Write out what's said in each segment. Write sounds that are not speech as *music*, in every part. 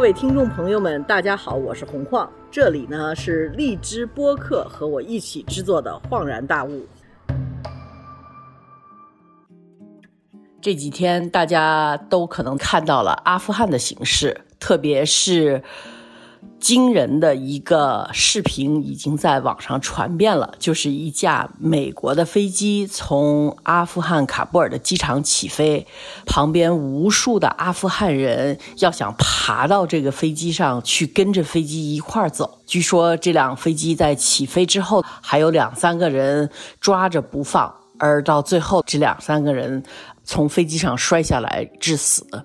各位听众朋友们，大家好，我是红矿，这里呢是荔枝播客和我一起制作的《恍然大悟》。这几天大家都可能看到了阿富汗的形势，特别是。惊人的一个视频已经在网上传遍了，就是一架美国的飞机从阿富汗喀布尔的机场起飞，旁边无数的阿富汗人要想爬到这个飞机上去跟着飞机一块儿走。据说这辆飞机在起飞之后还有两三个人抓着不放，而到最后这两三个人从飞机上摔下来致死。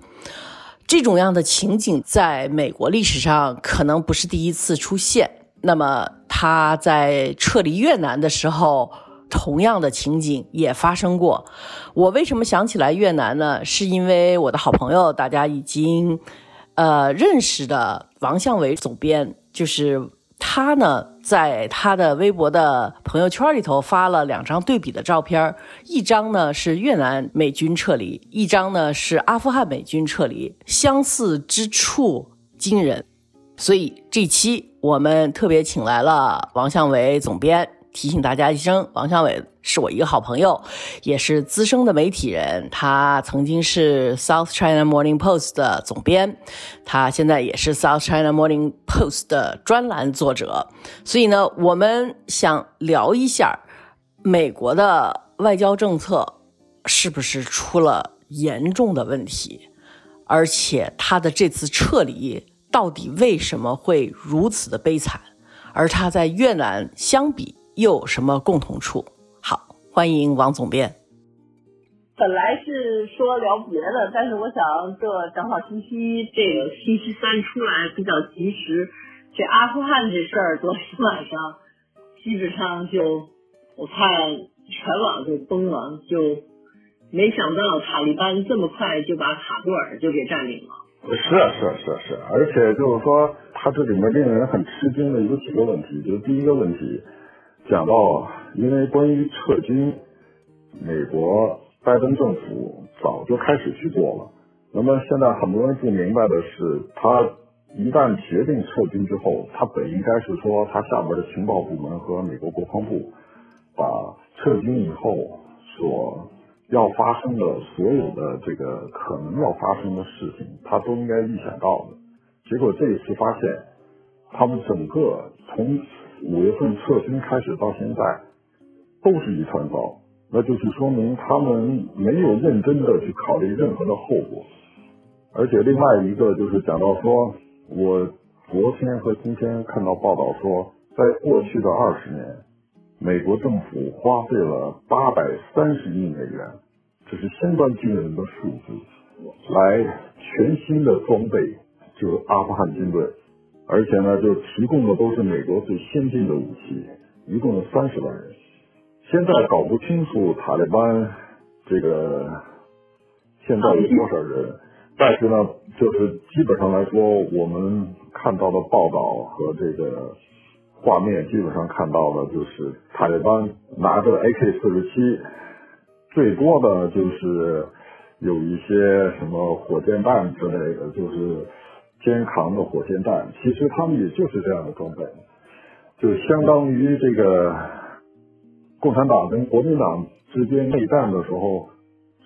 这种样的情景在美国历史上可能不是第一次出现。那么他在撤离越南的时候，同样的情景也发生过。我为什么想起来越南呢？是因为我的好朋友，大家已经呃认识的王向伟总编，就是。他呢，在他的微博的朋友圈里头发了两张对比的照片，一张呢是越南美军撤离，一张呢是阿富汗美军撤离，相似之处惊人。所以这期我们特别请来了王向伟总编。提醒大家一声，王向伟是我一个好朋友，也是资深的媒体人。他曾经是 South China Morning Post 的总编，他现在也是 South China Morning Post 的专栏作者。所以呢，我们想聊一下美国的外交政策是不是出了严重的问题，而且他的这次撤离到底为什么会如此的悲惨，而他在越南相比。又有什么共同处？好，欢迎王总编。本来是说聊别的，但是我想这正好星期这个星期三出来比较及时。这阿富汗这事儿昨天晚上基本上就我看全网就崩了，就没想到塔利班这么快就把卡布尔就给占领了。是啊是啊是啊是，而且就是说，他这里面令人很吃惊的有几个问题，就是第一个问题。讲到，因为关于撤军，美国拜登政府早就开始去做了。那么现在很多人不明白的是，他一旦决定撤军之后，他本应该是说，他下边的情报部门和美国国防部，把撤军以后所要发生的所有的这个可能要发生的事情，他都应该预想到的。结果这一次发现，他们整个从五月份撤军开始到现在，都是一团糟，那就是说明他们没有认真的去考虑任何的后果。而且另外一个就是讲到说，我昨天和今天看到报道说，在过去的二十年，美国政府花费了八百三十亿美元，这是相当惊人的数字，来全新的装备，就是阿富汗军队。而且呢，就提供的都是美国最先进的武器，一共有三十万人。现在搞不清楚塔利班这个现在有多少人，但是呢，就是基本上来说，我们看到的报道和这个画面，基本上看到的就是塔利班拿着 AK 四十七，最多的就是有一些什么火箭弹之类的，就是。肩扛的火箭弹，其实他们也就是这样的装备，就相当于这个共产党跟国民党之间内战的时候，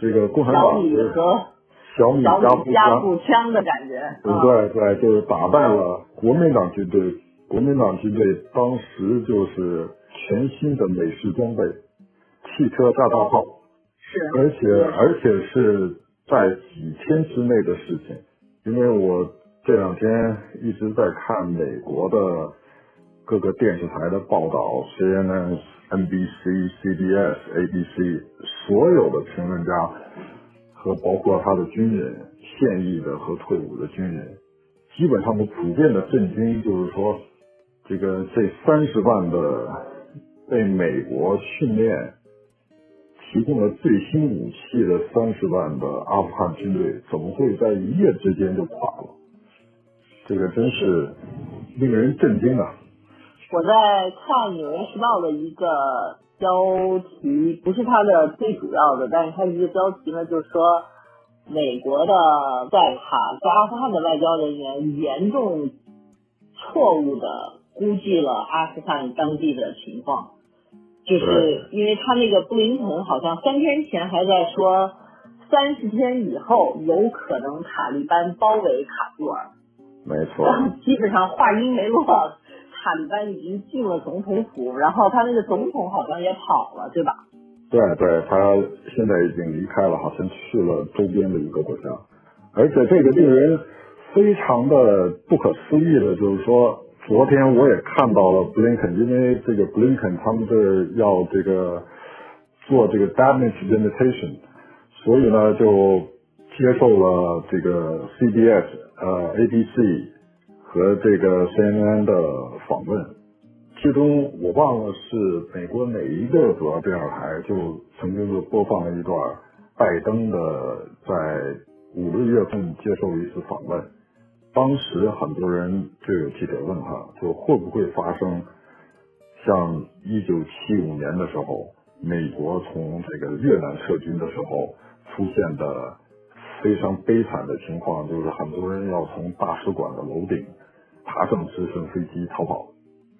这个共产党是小米加步枪的感觉。对对，就是打败了国民党军队。国民党军队当时就是全新的美式装备，汽车大大炮，是，而且而且是在几天之内的事情，因为我。这两天一直在看美国的各个电视台的报道，CNN、NBC、CBS、ABC，所有的评论家和包括他的军人，现役的和退伍的军人，基本上都普遍的震惊，就是说，这个这三十万的被美国训练、提供了最新武器的三十万的阿富汗军队，怎么会在一夜之间就垮了？这个真是令人震惊啊！我在看《纽约时报》的一个标题，不是它的最主要的，但是它一个标题呢，就是说美国的在阿富汗的外交人员严重错误的估计了阿富汗当地的情况，就是因为他那个布林肯好像三天前还在说，三十天以后有可能塔利班包围卡布尔，没错，*laughs* 基本上话音没落，塔利班已经进了总统府，然后他那个总统好像也跑了，对吧？对对，他现在已经离开了，好像去了周边的一个国家，而且这个令人非常的不可思议的，就是说，昨天我也看到了布林肯，因为这个布林肯他们这要这个做这个 damage limitation，所以呢就接受了这个 CBS 呃 ABC 和这个 CNN 的访问。其中我忘了是美国哪一个主要电视台，就曾经就播放了一段拜登的在五六月份接受一次访问。当时很多人就有记者问他，就会不会发生像一九七五年的时候，美国从这个越南撤军的时候出现的非常悲惨的情况，就是很多人要从大使馆的楼顶爬上直升飞机逃跑。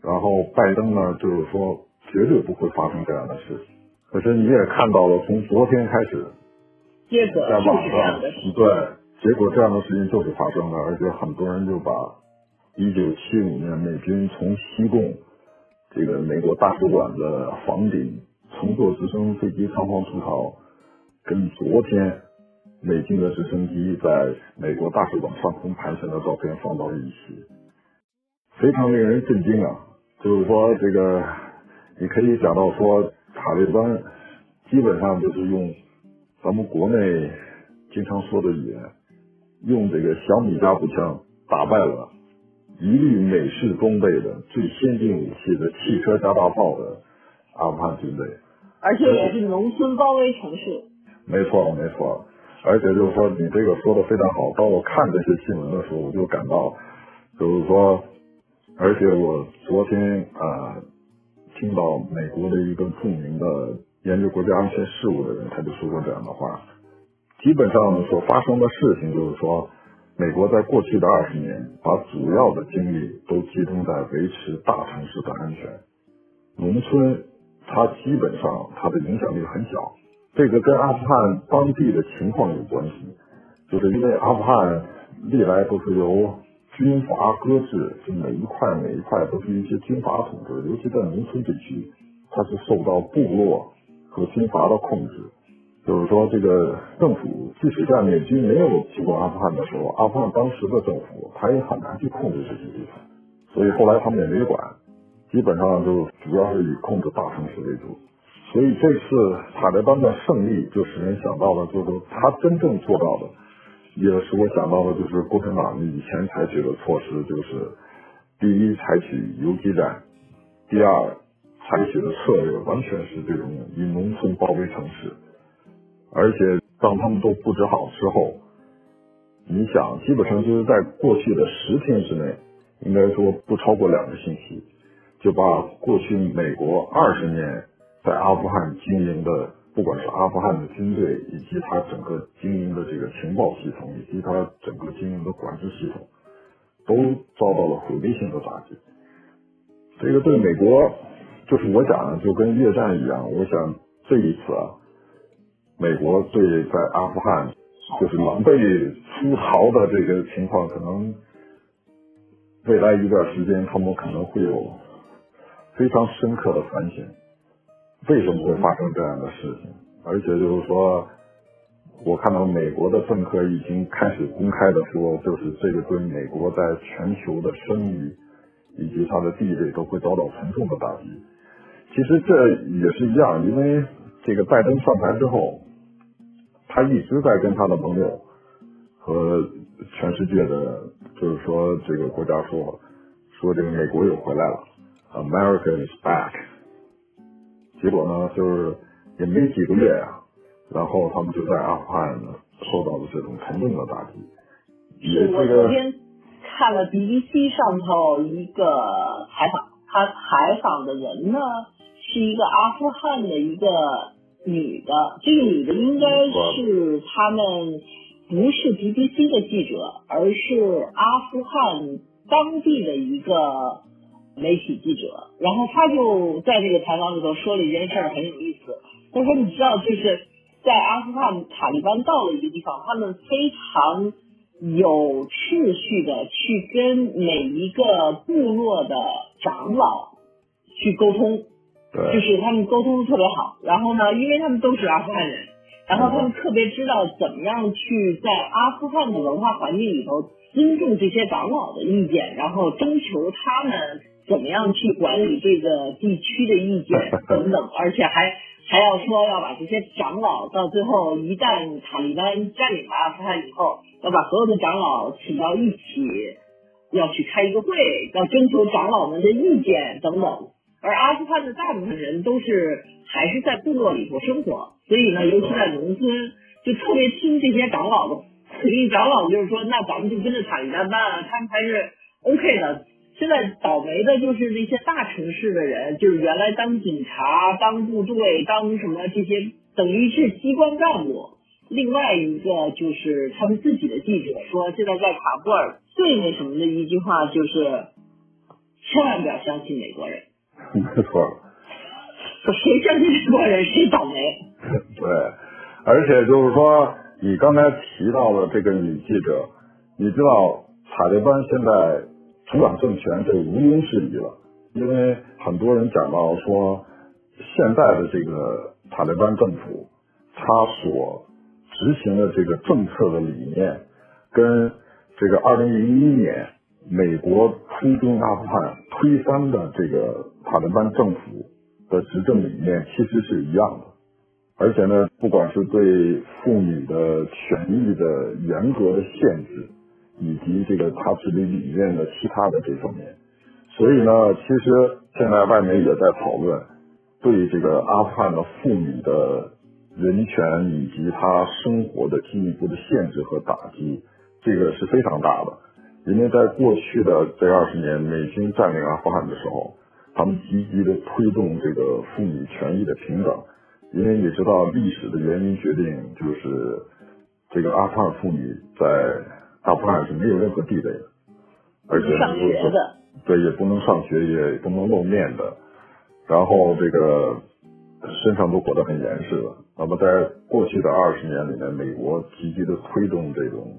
然后拜登呢，就是说绝对不会发生这样的事情。可是你也看到了，从昨天开始，结果在网上对，结果这样的事情就是发生了，而且很多人就把一九七五年美军从西贡这个美国大使馆的房顶乘坐直升飞机仓皇出逃，跟昨天美军的直升机在美国大使馆上空盘旋的照片放到一起，非常令人震惊啊！就是说，这个你可以想到说，塔利班基本上就是用咱们国内经常说的语言，用这个小米加步枪打败了一律美式装备的最先进武器的汽车加大炮的阿富汗军队，而且也是农村包围城市。没错，没错。而且就是说，你这个说的非常好。当我看这些新闻的时候，我就感到，就是说。而且我昨天啊，听到美国的一个著名的研究国家安全事务的人，他就说过这样的话：，基本上所发生的事情，就是说，美国在过去的二十年，把主要的精力都集中在维持大城市的安全，农村它基本上它的影响力很小。这个跟阿富汗当地的情况有关系，就是因为阿富汗历来都是由军阀割据，就每一块每一块都是一些军阀统治，尤其在农村地区，它是受到部落和军阀的控制。就是说，这个政府即使在美军没有进攻阿富汗的时候，阿富汗当时的政府他也很难去控制这些地方，所以后来他们也没管，基本上就主要是以控制大城市为主。所以这次塔利班的胜利，就使人想到了，就是他真正做到的。也使我想到的，就是共产党以前采取的措施，就是第一采取游击战，第二采取的策略完全是这种以农村包围城市，而且当他们都布置好之后，你想，基本上就是在过去的十天之内，应该说不超过两个星期，就把过去美国二十年在阿富汗经营的。不管是阿富汗的军队，以及他整个经营的这个情报系统，以及他整个经营的管制系统，都遭到了毁灭性的打击。这个对美国，就是我讲的，就跟越战一样。我想这一次啊，美国对在阿富汗就是狼狈出逃的这个情况，可能未来一段时间他们可能会有非常深刻的反省。为什么会发生这样的事情？而且就是说，我看到美国的政客已经开始公开的说，就是这个对美国在全球的声誉以及它的地位都会遭到沉重的打击。其实这也是一样，因为这个拜登上台之后，他一直在跟他的盟友和全世界的，就是说这个国家说，说这个美国又回来了，America is back。结果呢，就是也没几个月呀，然后他们就在阿富汗呢受到了这种沉重的打击。我昨天看了 BBC 上头一个采访，他采访的人呢是一个阿富汗的一个女的，这个女的应该是他们不是 BBC 的记者，而是阿富汗当地的一个媒体记者。然后他就在这个采访里头说了一件事儿，很有意思。他说：“你知道，就是在阿富汗塔利班到了一个地方，他们非常有秩序的去跟每一个部落的长老去沟通，对，就是他们沟通的特别好。然后呢，因为他们都是阿富汗人。”然后他们特别知道怎么样去在阿富汗的文化环境里头尊重这些长老的意见，然后征求他们怎么样去管理这个地区的意见 *laughs* 等等，而且还还要说要把这些长老到最后一旦塔利班占领了阿富汗以后，要把所有的长老请到一起，要去开一个会，要征求长老们的意见等等。而阿富汗的大部分人都是还是在部落里头生活。所以呢，尤其在农村，就特别听这些长老的。肯定长老就是说，那咱们就跟着塔利班办，他们还是 OK 的。现在倒霉的就是那些大城市的人，就是原来当警察、当部队、当什么这些，等于是机关干部。另外一个就是他们自己的记者说，现在在卡布尔最那什么的一句话就是，千万不要相信美国人。*laughs* 没错。谁相信美国人，谁倒霉。*laughs* 对，而且就是说，你刚才提到的这个女记者，你知道塔利班现在主掌政权这毋庸置疑了，因为很多人讲到说，现在的这个塔利班政府，他所执行的这个政策的理念，跟这个二零零一年美国出兵阿富汗推翻的这个塔利班政府的执政理念其实是一样的。而且呢，不管是对妇女的权益的严格的限制，以及这个他治理理念的其他的这方面，所以呢，其实现在外面也在讨论对这个阿富汗的妇女的人权以及她生活的进一步的限制和打击，这个是非常大的。因为在过去的这二十年，美军占领阿富汗的时候，他们积极的推动这个妇女权益的平等。因为你知道历史的原因决定，就是这个阿富汗妇女在阿富汗是没有任何地位的，而且上学的，对，也不能上学，也不能露面的，然后这个身上都裹得很严实的。那么在过去的二十年里面，美国积极的推动这种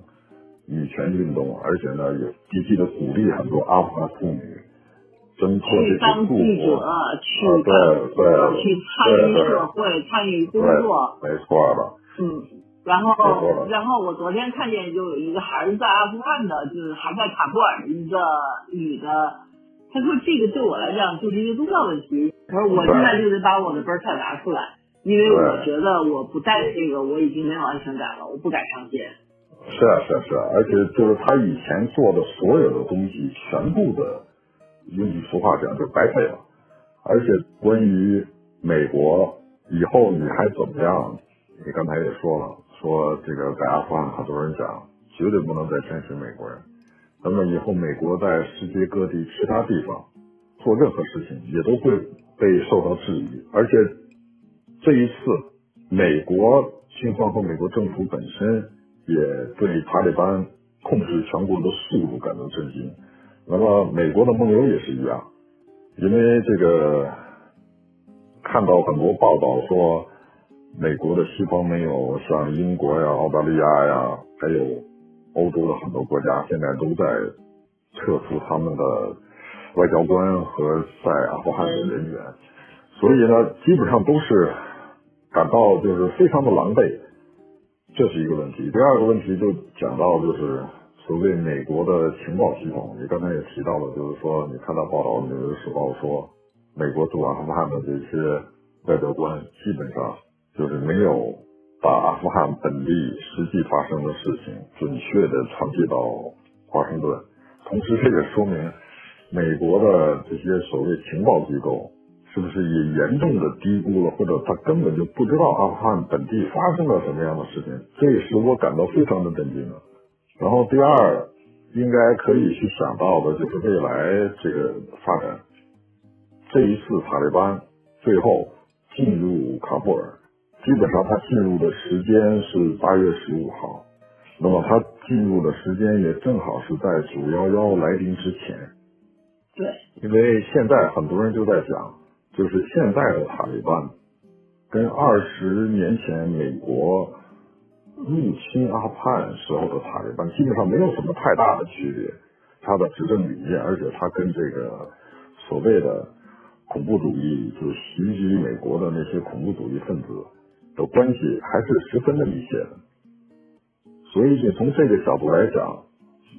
女权运动，而且呢也积极的鼓励很多阿富汗妇女。去当记者，去干，去参与社会，参与工作，没错的。嗯，然后，然后我昨天看见就有一个还是在阿富汗的，就是还在塔布尔的一个女的，她说这个对我来讲就是一个宗教问题。她说我现在就得把我的 birth 拿出来，因为我觉得我不带这个我已经没有安全感了，我不敢上街。是啊是啊是啊，而且就是他以前做的所有的东西，全部的。用句俗话讲，就白费了。而且关于美国以后你还怎么样？你刚才也说了，说这个在阿富汗很多人讲，绝对不能再相信美国人。那么以后美国在世界各地其他地方做任何事情，也都会被受到质疑。而且这一次，美国军方和美国政府本身也对塔利班控制全国的速度感到震惊。那么美国的梦游也是一样，因为这个看到很多报道说，美国的西方没有像英国呀、澳大利亚呀，还有欧洲的很多国家，现在都在撤出他们的外交官和在阿富汗的人员，所以呢，基本上都是感到就是非常的狼狈，这是一个问题。第二个问题就讲到就是。所谓美国的情报系统，你刚才也提到了，就是说，你看到报道，《纽约时报》说，美国驻阿富汗的这些外交官基本上就是没有把阿富汗本地实际发生的事情准确的传递到华盛顿。同时，这也说明美国的这些所谓情报机构是不是也严重的低估了，或者他根本就不知道阿富汗本地发生了什么样的事情？这也使我感到非常的震惊啊！然后第二，应该可以去想到的就是未来这个发展。这一次塔利班最后进入喀布尔，基本上他进入的时间是八月十五号，那么他进入的时间也正好是在九幺幺来临之前。对，因为现在很多人就在讲，就是现在的塔利班跟二十年前美国入侵阿富汗时候的塔利班基本上没有什么太大的区别。他的执政理念，而且他跟这个所谓的恐怖主义，就是袭击美国的那些恐怖主义分子的关系还是十分的密切的。所以，就从这个角度来讲，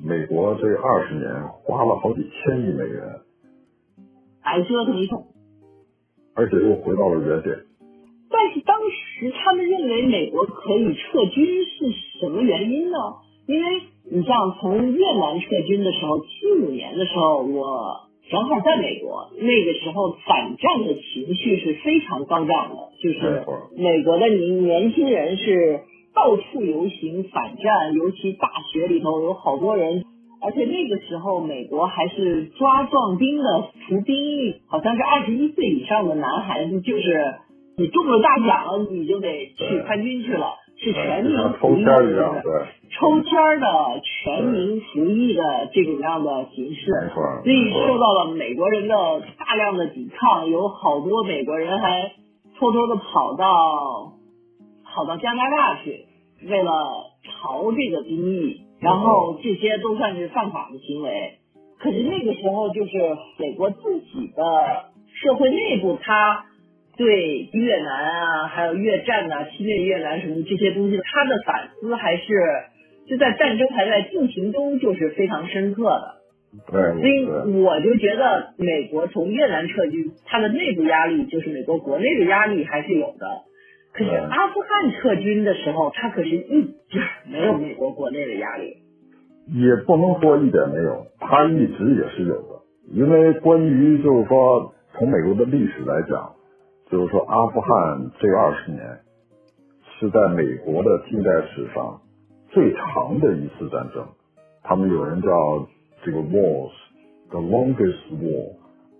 美国这二十年花了好几千亿美元，白折腾一通，而且又回到了原点。但是当时他们认为美国可以撤军是什么原因呢？因为你像从越南撤军的时候，七五年的时候，我正好在美国，那个时候反战的情绪是非常高涨的，就是美国的年年轻人是到处游行反战，尤其大学里头有好多人，而且那个时候美国还是抓壮丁的服兵役，好像是二十一岁以上的男孩子，就是你中了大奖，你就得去参军去了。是全民服役的，抽签儿的全民服役的这种样的形式，所以受到了美国人的大量的抵抗，有好多美国人还偷偷的跑到跑到加拿大去，为了逃这个兵役，然后这些都算是犯法的行为。可是那个时候，就是美国自己的社会内部，他。对越南啊，还有越战呐，侵略越南什么这些东西，他的反思还是就在战争还在进行中，就是非常深刻的。对，所以我就觉得美国从越南撤军，它的内部压力就是美国国内的压力还是有的。可是阿富汗撤军的时候，他可是一点没有美国国内的压力。也不能说一点没有，他一直也是有的。因为关于就是说从美国的历史来讲。就是说，阿富汗这二十年是在美国的近代史上最长的一次战争。他们有人叫这个 wars，the longest war，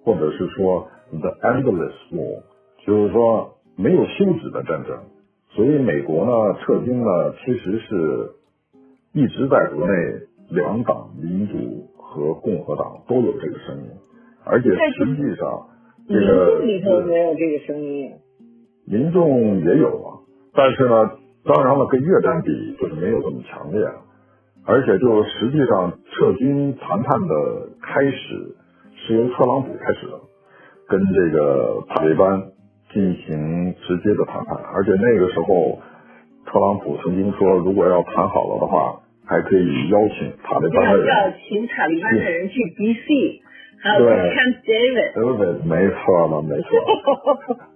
或者是说 the endless war，就是说没有休止的战争。所以美国呢撤军呢，其实是一直在国内两党民主和共和党都有这个声音，而且实际上。民众里头没有这个声音，民众也有啊，但是呢，当然了，跟越战比就是没有这么强烈了，而且就实际上撤军谈判的开始是由特朗普开始的，跟这个塔利班进行直接的谈判，而且那个时候特朗普曾经说，如果要谈好了的话，还可以邀请塔利班的人，要请塔利班的人去 D.C。对，David，没错了，没错。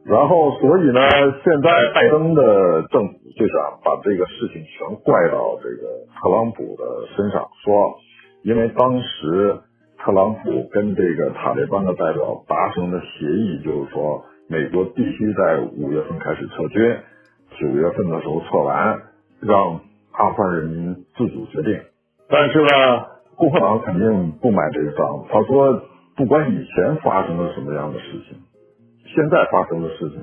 然后，所以呢，现在拜登的政府就想把这个事情全怪到这个特朗普的身上，说，因为当时特朗普跟这个塔利班的代表达成的协议，就是说，美国必须在五月份开始撤军，九月份的时候撤完，让阿富汗人民自主决定。但是呢，共和党肯定不买这个账，他说。不管以前发生了什么样的事情，现在发生的事情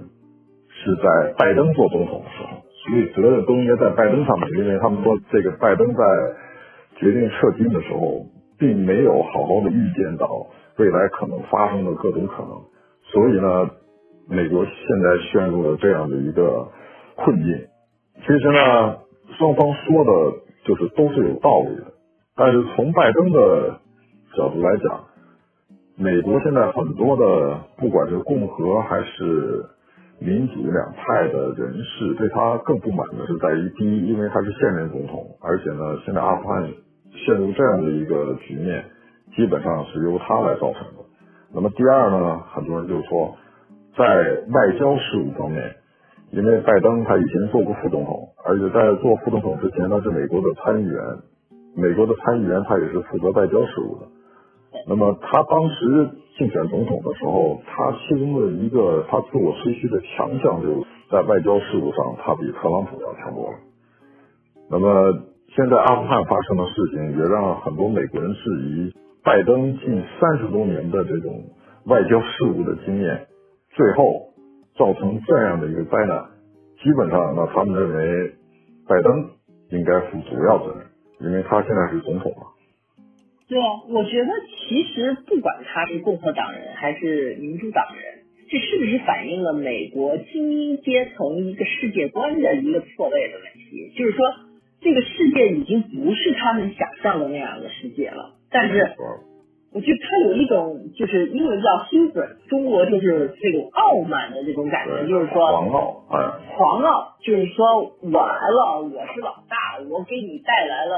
是在拜登做总统的时候，所以责任都应该在拜登上面，因为他们说这个拜登在决定撤军的时候，并没有好好的预见到未来可能发生的各种可能，所以呢，美国现在陷入了这样的一个困境。其实呢，双方说的就是都是有道理的，但是从拜登的角度来讲。美国现在很多的，不管是共和还是民主两派的人士，对他更不满的是在于，第一，因为他是现任总统，而且呢，现在阿富汗陷入这样的一个局面，基本上是由他来造成的。那么第二呢，很多人就说，在外交事务方面，因为拜登他以前做过副总统，而且在做副总统之前，他是美国的参议员，美国的参议员他也是负责外交事务的。那么他当时竞选总统的时候，他其中的一个他自我吹嘘的强项，就是在外交事务上，他比特朗普要强多了。那么现在阿富汗发生的事情，也让很多美国人质疑拜登近三十多年的这种外交事务的经验，最后造成这样的一个灾难。基本上，那他们认为拜登应该负主要责任。因为他现在是总统嘛。对啊，我觉得其实不管他是共和党人还是民主党人，这是不是反映了美国精英阶层一个世界观的一个错位的问题？就是说，这个世界已经不是他们想象的那样的世界了。但是，我觉得他有一种就是英文叫 hubris，中国就是这种傲慢的这种感觉，就是说狂傲，哎，狂傲，就是说我来了，我是老大，我给你带来了。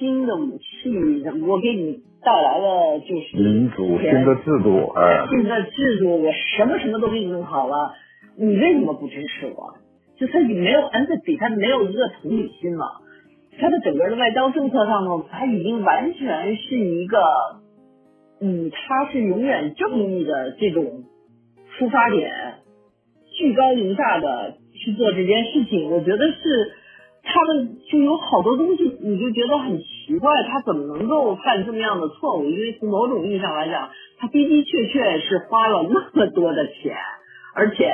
新的武器，我给你带来了就是民主新的制度，哎，新的制度，我什么什么都给你弄好了，你为什么不支持我？就他已没有 empathy，他没有一个同理心了。他的整个的外交政策上呢，他已经完全是一个，嗯他是永远正义的这种出发点，居高临下的去做这件事情，我觉得是。他们就有好多东西，你就觉得很奇怪，他怎么能够犯这么样的错误？因为从某种意义上来讲，他的的确确是花了那么多的钱，而且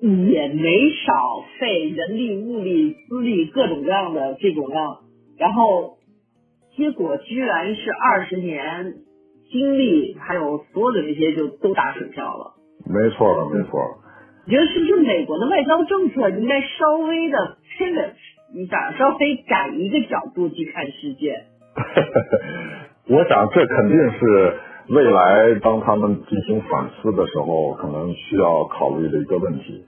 也没少费人力、物力、资力各种各样的这种样，然后结果居然是二十年精力还有所有的这些就都打水漂了。没错，没错。你觉得是不是美国的外交政策应该稍微的 pivot？你想稍微改一个角度去看世界，*laughs* 我想这肯定是未来当他们进行反思的时候，可能需要考虑的一个问题。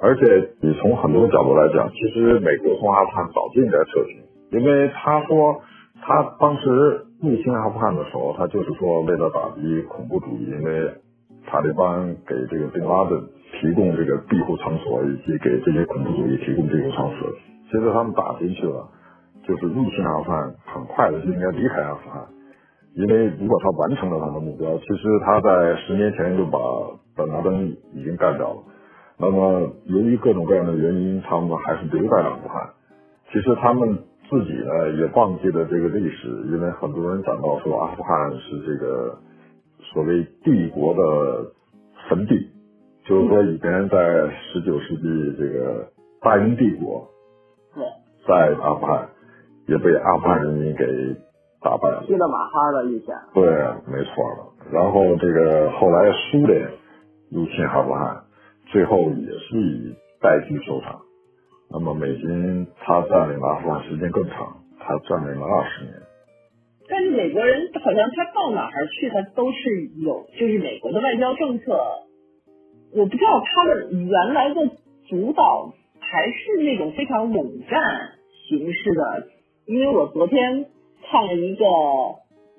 而且你从很多角度来讲，其实美国从阿富汗早就应该撤军，因为他说他当时入侵阿富汗的时候，他就是说为了打击恐怖主义，因为塔利班给这个宾拉登提供这个庇护场所，以及给这些恐怖主义提供庇护场所。其实他们打进去了，就是入侵阿富汗，很快的就应该离开阿富汗，因为如果他完成了他的目标，其实他在十年前就把本拉登已经干掉了。那么由于各种各样的原因，他们还是留在阿富汗。其实他们自己呢也忘记了这个历史，因为很多人讲到说阿富汗是这个所谓帝国的坟地，就是说以前在十九世纪这个大英帝国。对在阿富汗也被阿富汗人民给打败了，踢了马哈了一下。对，没错了。然后这个后来苏联入侵阿富汗，最后也是以败局收场。那么美军他占领阿富汗时间更长，他占领了二十年。但是美国人好像他到哪儿去，他都是有，就是美国的外交政策，我不知道他们原来的主导。还是那种非常冷战形式的，因为我昨天看了一个，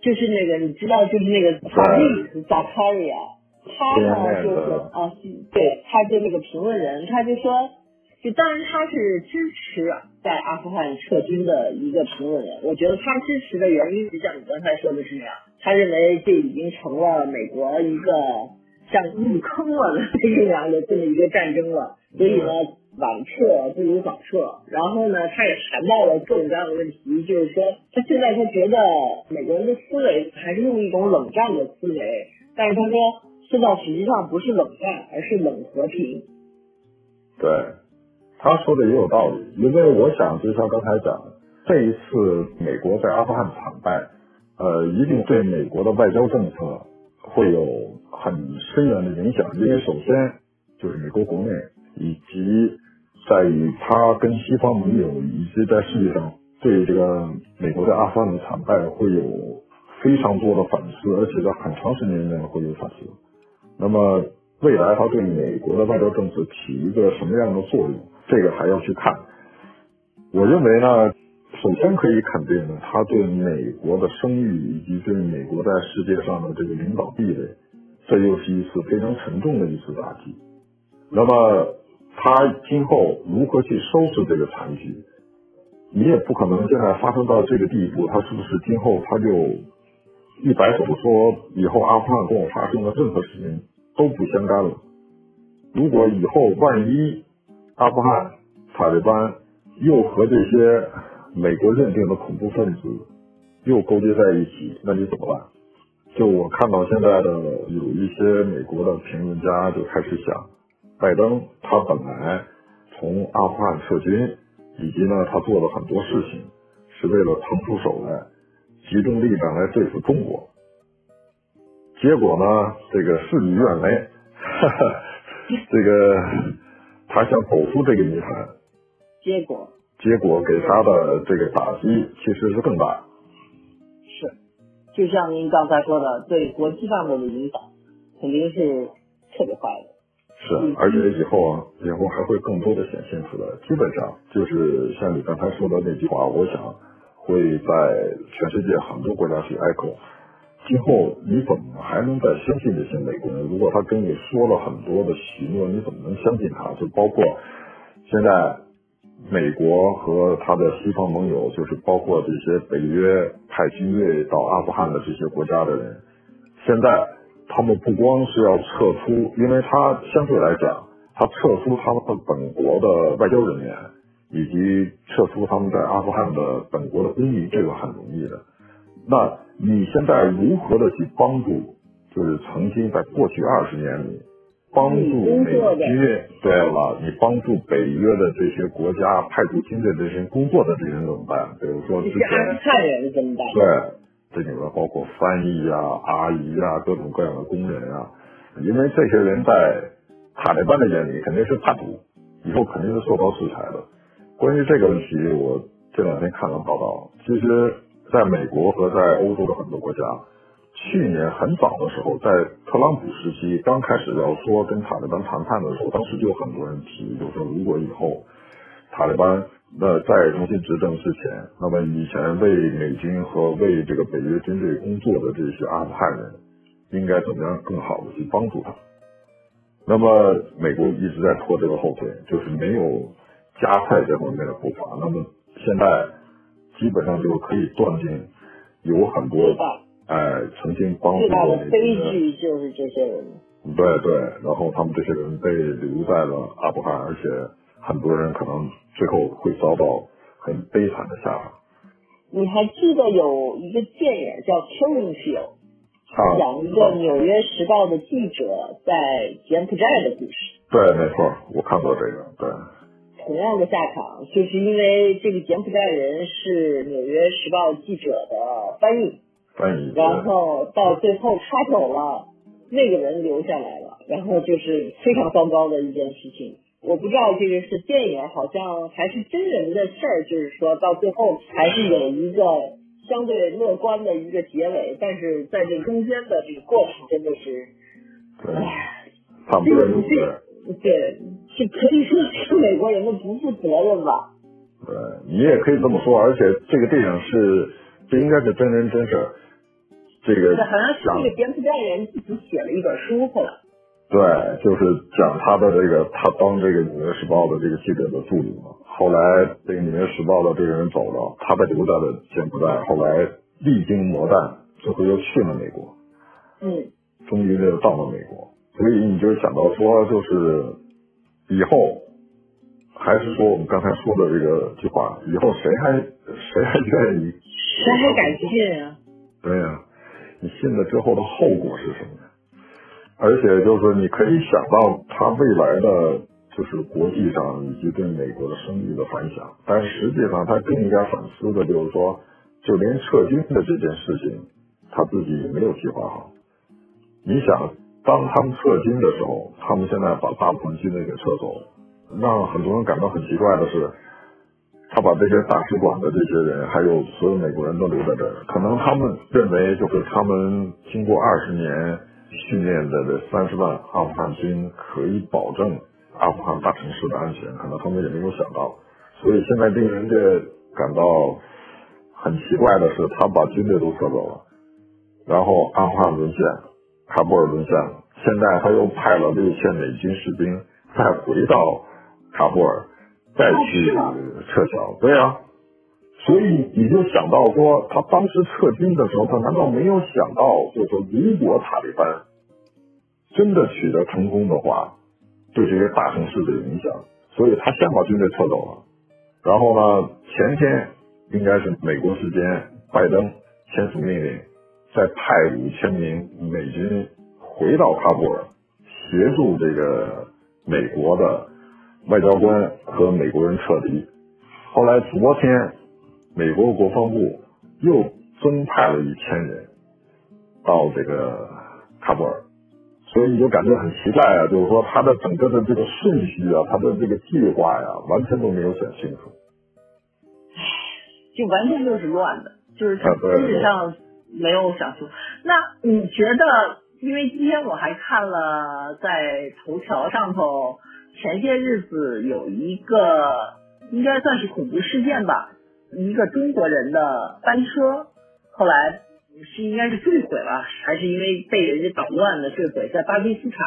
就是那个你知道，就是那个法利扎卡里亚，他呢就是啊，对，他就那个评论人，他就说，就当然他是支持在阿富汗撤军的一个评论人，我觉得他支持的原因就像你刚才说的是那样，他认为这已经成了美国一个像入坑了的这样的这么一个战争了，所以呢。晚撤不如早撤，然后呢，他也谈到了各种各样的问题，就是说，他现在他觉得美国人的思维还是用一种冷战的思维，但是他说现在实际上不是冷战，而是冷和平。对，他说的也有道理，因为我想就像刚才讲，这一次美国在阿富汗惨败，呃，一定对美国的外交政策会有很深远的影响，因为首先就是美国国内。以及在于他跟西方盟友，以及在世界上对这个美国在阿富汗的惨败会有非常多的反思，而且在很长时间内会有反思。那么未来他对美国的外交政策起一个什么样的作用，这个还要去看。我认为呢，首先可以肯定的，他对美国的声誉以及对美国在世界上的这个领导地位，这又是一次非常沉重的一次打击。那么。他今后如何去收拾这个残局？你也不可能现在发生到这个地步，他是不是今后他就一摆手说以后阿富汗跟我发生的任何事情都不相干了？如果以后万一阿富汗塔利班又和这些美国认定的恐怖分子又勾结在一起，那你怎么办？就我看到现在的有一些美国的评论家就开始想。拜登他本来从阿富汗撤军，以及呢他做了很多事情，是为了腾出手来，集中力量来对付中国。结果呢，这个事与愿违，*laughs* 这个他想走出这个泥潭，结果结果给他的这个打击其实是更大。是，就像您刚才说的，对国际上的影响肯定是特别坏的。是，而且以后啊，以后还会更多的显现出来。基本上就是像你刚才说的那句话，我想会在全世界很多国家去 echo。今后你怎么还能再相信这些美国人？如果他跟你说了很多的许诺，你怎么能相信他？就包括现在美国和他的西方盟友，就是包括这些北约派军队到阿富汗的这些国家的人，现在他们不光是要撤出，因为他相对来讲，他撤出他们本国的外交人员，以及撤出他们在阿富汗的本国的公民，这个很容易的。那你现在如何的去帮助？就是曾经在过去二十年里帮助美军，对了，你帮助北约的这些国家派驻军队这些工作的这些人怎么办？比如说之前阿富汗人怎么办？对，这里面包括翻译啊、阿姨啊、各种各样的工人啊，因为这些人在塔利班的眼里肯定是叛徒，以后肯定是受到制裁的。关于这个问题，我这两天看了报道，其实。在美国和在欧洲的很多国家，去年很早的时候，在特朗普时期刚开始要说跟塔利班谈判的时候，当时就有很多人提，就说如果以后塔利班那再重新执政之前，那么以前为美军和为这个北约军队工作的这些阿富汗人，应该怎么样更好的去帮助他？那么美国一直在拖这个后腿，就是没有加快这方面的步伐。那么现在。基本上就可以断定，有很多哎曾经帮助过的悲剧就是这些人。对对，然后他们这些人被留在了阿富汗，而且很多人可能最后会遭到很悲惨的下场。你还记得有一个电影叫《Killing Field》，讲一个《纽约时报》的记者在柬埔寨的故事。对，没错，我看过这个，对。同样的下场，就是因为这个柬埔寨人是《纽约时报》记者的翻译，然后到最后他走了，那个人留下来了，然后就是非常糟糕的一件事情。我不知道这个是电影，好像还是真人的事儿，就是说到最后还是有一个相对乐观的一个结尾，但是在这中间的这个过程真的是，哎，差不多如此。对，是可以说是美国人的不负责任吧？对，你也可以这么说。而且这个电影是，这应该是真人真事。这个好像是那个柬埔寨人自己写了一本书，后来。对，就是讲他的这个，他当这个《纽约时报》的这个记者的助理嘛。后来这个《纽约时报》的这个人走了，他被留在了柬埔寨。后来历经磨难，最后又去了美国。嗯。终于又到了美国。所以你就想到说，就是以后还是说我们刚才说的这个句话，以后谁还谁还愿意？谁还敢去啊？对呀，你信了之后的后果是什么？而且就是你可以想到他未来的就是国际上以及对美国的声誉的反响，但实际上他更应该反思的就是说，就连撤军的这件事情，他自己也没有计划好。你想？当他们撤军的时候，他们现在把大部分军队给撤走，让很多人感到很奇怪的是，他把这些大使馆的这些人，还有所有美国人都留在这儿，可能他们认为就是他们经过二十年训练的这三十万阿富汗军可以保证阿富汗大城市的安全，可能他们也没有想到，所以现在令人家感到很奇怪的是，他把军队都撤走了，然后阿富汗沦陷。喀布尔沦陷了，现在他又派了六千美军士兵再回到喀布尔，再去撤侨。对啊，所以你就想到说，他当时撤军的时候，他难道没有想到，就是说，如果塔利班真的取得成功的话，对这些大城市的影响，所以他先把军队撤走了。然后呢，前天应该是美国时间，拜登签署命令。再派五千名美军回到喀布尔，协助这个美国的外交官和美国人撤离。后来昨天美国国防部又增派了一千人到这个喀布尔，所以你就感觉很奇怪啊，就是说他的整个的这个顺序啊，他的这个计划呀，完全都没有想清楚。就完全就是乱的，就是基本上没有想清楚。那你觉得？因为今天我还看了在头条上头，前些日子有一个应该算是恐怖事件吧，一个中国人的班车，后来是应该是坠毁了，还是因为被人家捣乱的坠毁在巴基斯坦？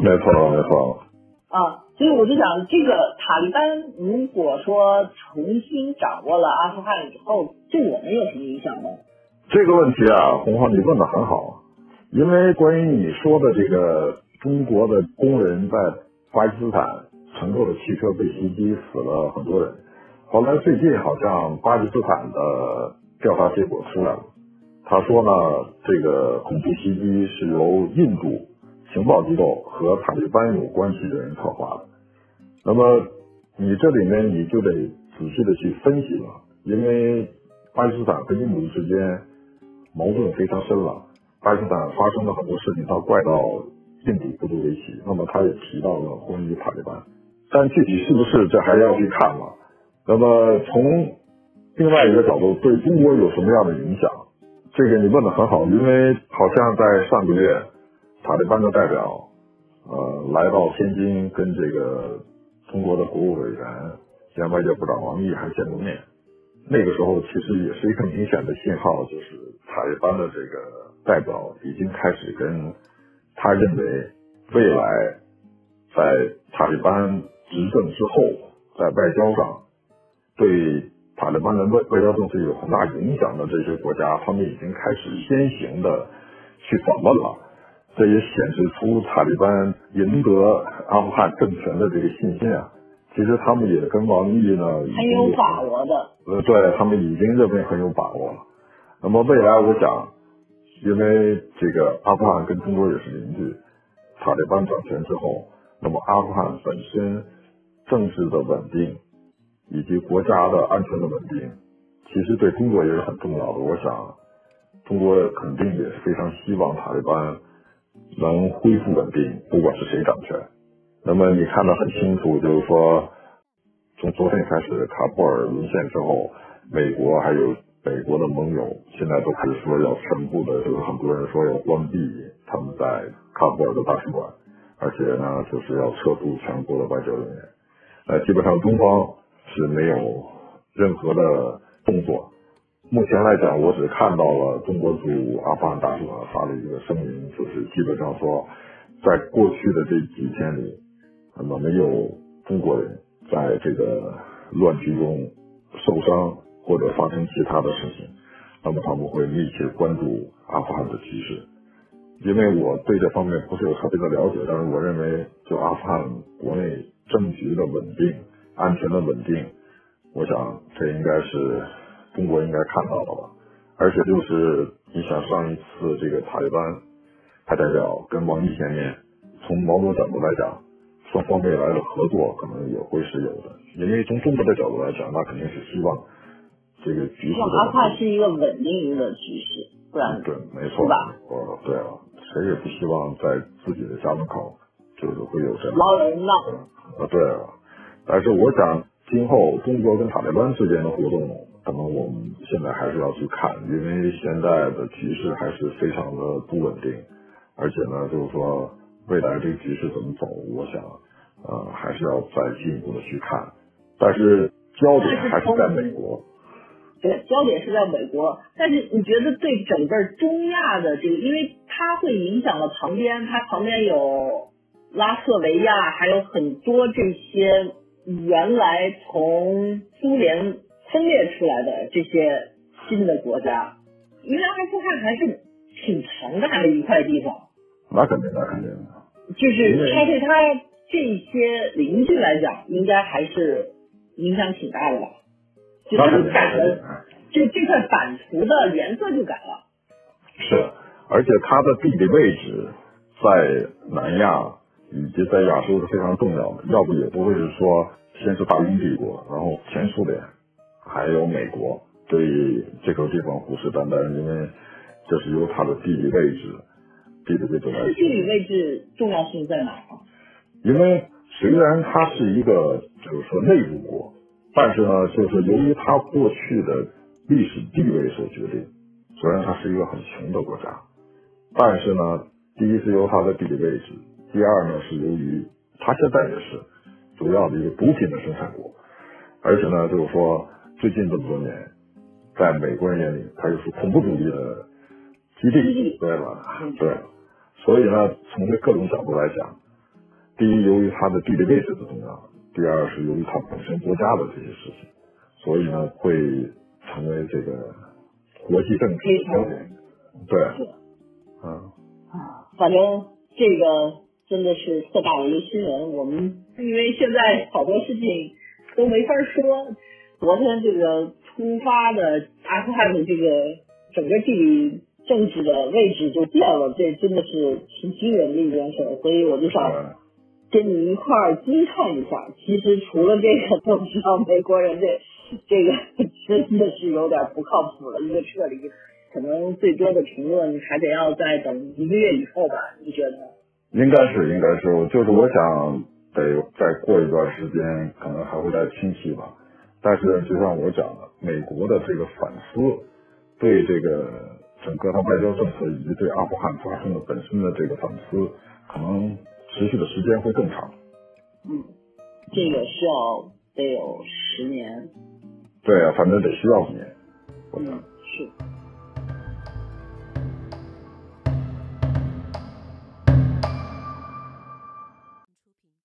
没错，没错。啊，所以我就想，这个塔利班如果说重新掌握了阿富汗以后，对我们有什么影响呢？这个问题啊，洪浩，你问的很好。因为关于你说的这个中国的工人在巴基斯坦乘坐的汽车被袭击死了很多人，后来最近好像巴基斯坦的调查结果出来了，他说呢，这个恐怖袭击是由印度情报机构和塔利班有关系的人策划的。那么你这里面你就得仔细的去分析了，因为巴基斯坦和印度之间矛盾非常深了。巴基斯坦发生了很多事情，他怪到印度不足为奇。那么他也提到了关于塔利班，但具体是不是这还要去看了。那么从另外一个角度，对中国有什么样的影响？这个你问的很好，因为好像在上个月，塔利班的代表呃来到天津，跟这个中国的国务委员兼外交部长王毅还见过面。那个时候其实也是一个明显的信号，就是塔利班的这个。代表已经开始跟他认为未来在塔利班执政之后，在外交上对塔利班的外外交政策有很大影响的这些国家，他们已经开始先行的去访问了。这也显示出塔利班赢得阿富汗政权的这个信心啊。其实他们也跟王毅呢很有把握的，呃，对他们已经认为很有把握了。那么未来，我想。因为这个阿富汗跟中国也是邻居，塔利班掌权之后，那么阿富汗本身政治的稳定以及国家的安全的稳定，其实对中国也是很重要的。我想，中国肯定也是非常希望塔利班能恢复稳定，不管是谁掌权。那么你看得很清楚，就是说，从昨天开始，喀布尔沦陷之后，美国还有。美国的盟友现在都开始说要全部的，就是很多人说要关闭他们在喀布尔的大使馆，而且呢，就是要撤出全国的外交人员。呃，基本上中方是没有任何的动作。目前来讲，我只看到了中国驻阿富汗大使馆发了一个声明，就是基本上说，在过去的这几天里，那么没有中国人在这个乱局中受伤。或者发生其他的事情，那么他们会密切关注阿富汗的局势。因为我对这方面不是有特别的了解，但是我认为，就阿富汗国内政局的稳定、安全的稳定，我想这应该是中国应该看到的吧。而且就是你想上一次这个塔利班派代表跟王毅见面，从某种角度来讲，双方未来的合作可能也会是有的。因为从中国的角度来讲，那肯定是希望。这个局势，阿富汗是一个稳定的局势，不然对，没错，是吧？哦，对啊，谁也不希望在自己的家门口就是会有这样闹人闹。啊，对啊，但是我想今后中国跟塔利班之间的活动，可能我们现在还是要去看，因为现在的局势还是非常的不稳定，而且呢，就是说未来这个局势怎么走，我想呃还是要再进一步的去看，但是焦点还是在美国。对，焦点是在美国，但是你觉得对整个中亚的这个，因为它会影响到旁边，它旁边有拉脱维亚，还有很多这些原来从苏联分裂出来的这些新的国家，因为阿富汗还是挺庞大的一块地方。那肯定，那肯定。就是它对它这些邻居来讲，应该还是影响挺大的吧。就是改了，这这块版图的颜色就改了。是，而且它的地理位置在南亚以及在亚洲是非常重要的，要不也不会是说先是大英帝国，然后前苏联，还有美国，对这个地方虎视眈眈，因为这是由它的地理位置、地理位置来。地理位置重要性在哪儿？因为虽然它是一个就是说内陆国，但是呢，就是由于它过去的历史地位所决定，虽然它是一个很穷的国家，但是呢，第一是由它的地理位置，第二呢是由于它现在也是主要的一个毒品的生产国，而且呢，就是说最近这么多年，在美国人眼里，它又是恐怖主义的基地，对吧？对，所以呢，从这各种角度来讲。第一，由于它的地理位置的重要；第二，是由于它本身国家的这些事情，所以呢，会成为这个国际政治的焦点。对，嗯啊，反正这个真的是特大的一个新闻。我们因为现在好多事情都没法说。昨天这个突发的阿富汗的这个整个地理政治的位置就变了，这真的是挺惊人的一件事。所以我就想。跟你一块儿惊叹一下，其实除了这个，*laughs* 都知道美国人这这个 *laughs* 真的是有点不靠谱了。一个撤离，可能最多的评论还得要再等一个月以后吧？你觉得？应该是，应该是，就是我想得再过一段时间，可能还会再清晰吧。但是就像我讲的，美国的这个反思，对这个整个他外交政策以及对阿富汗发生的本身的这个反思，可能。持续的时间会更长。嗯，这个需要得有十年。对啊，反正得需要五年。嗯，是。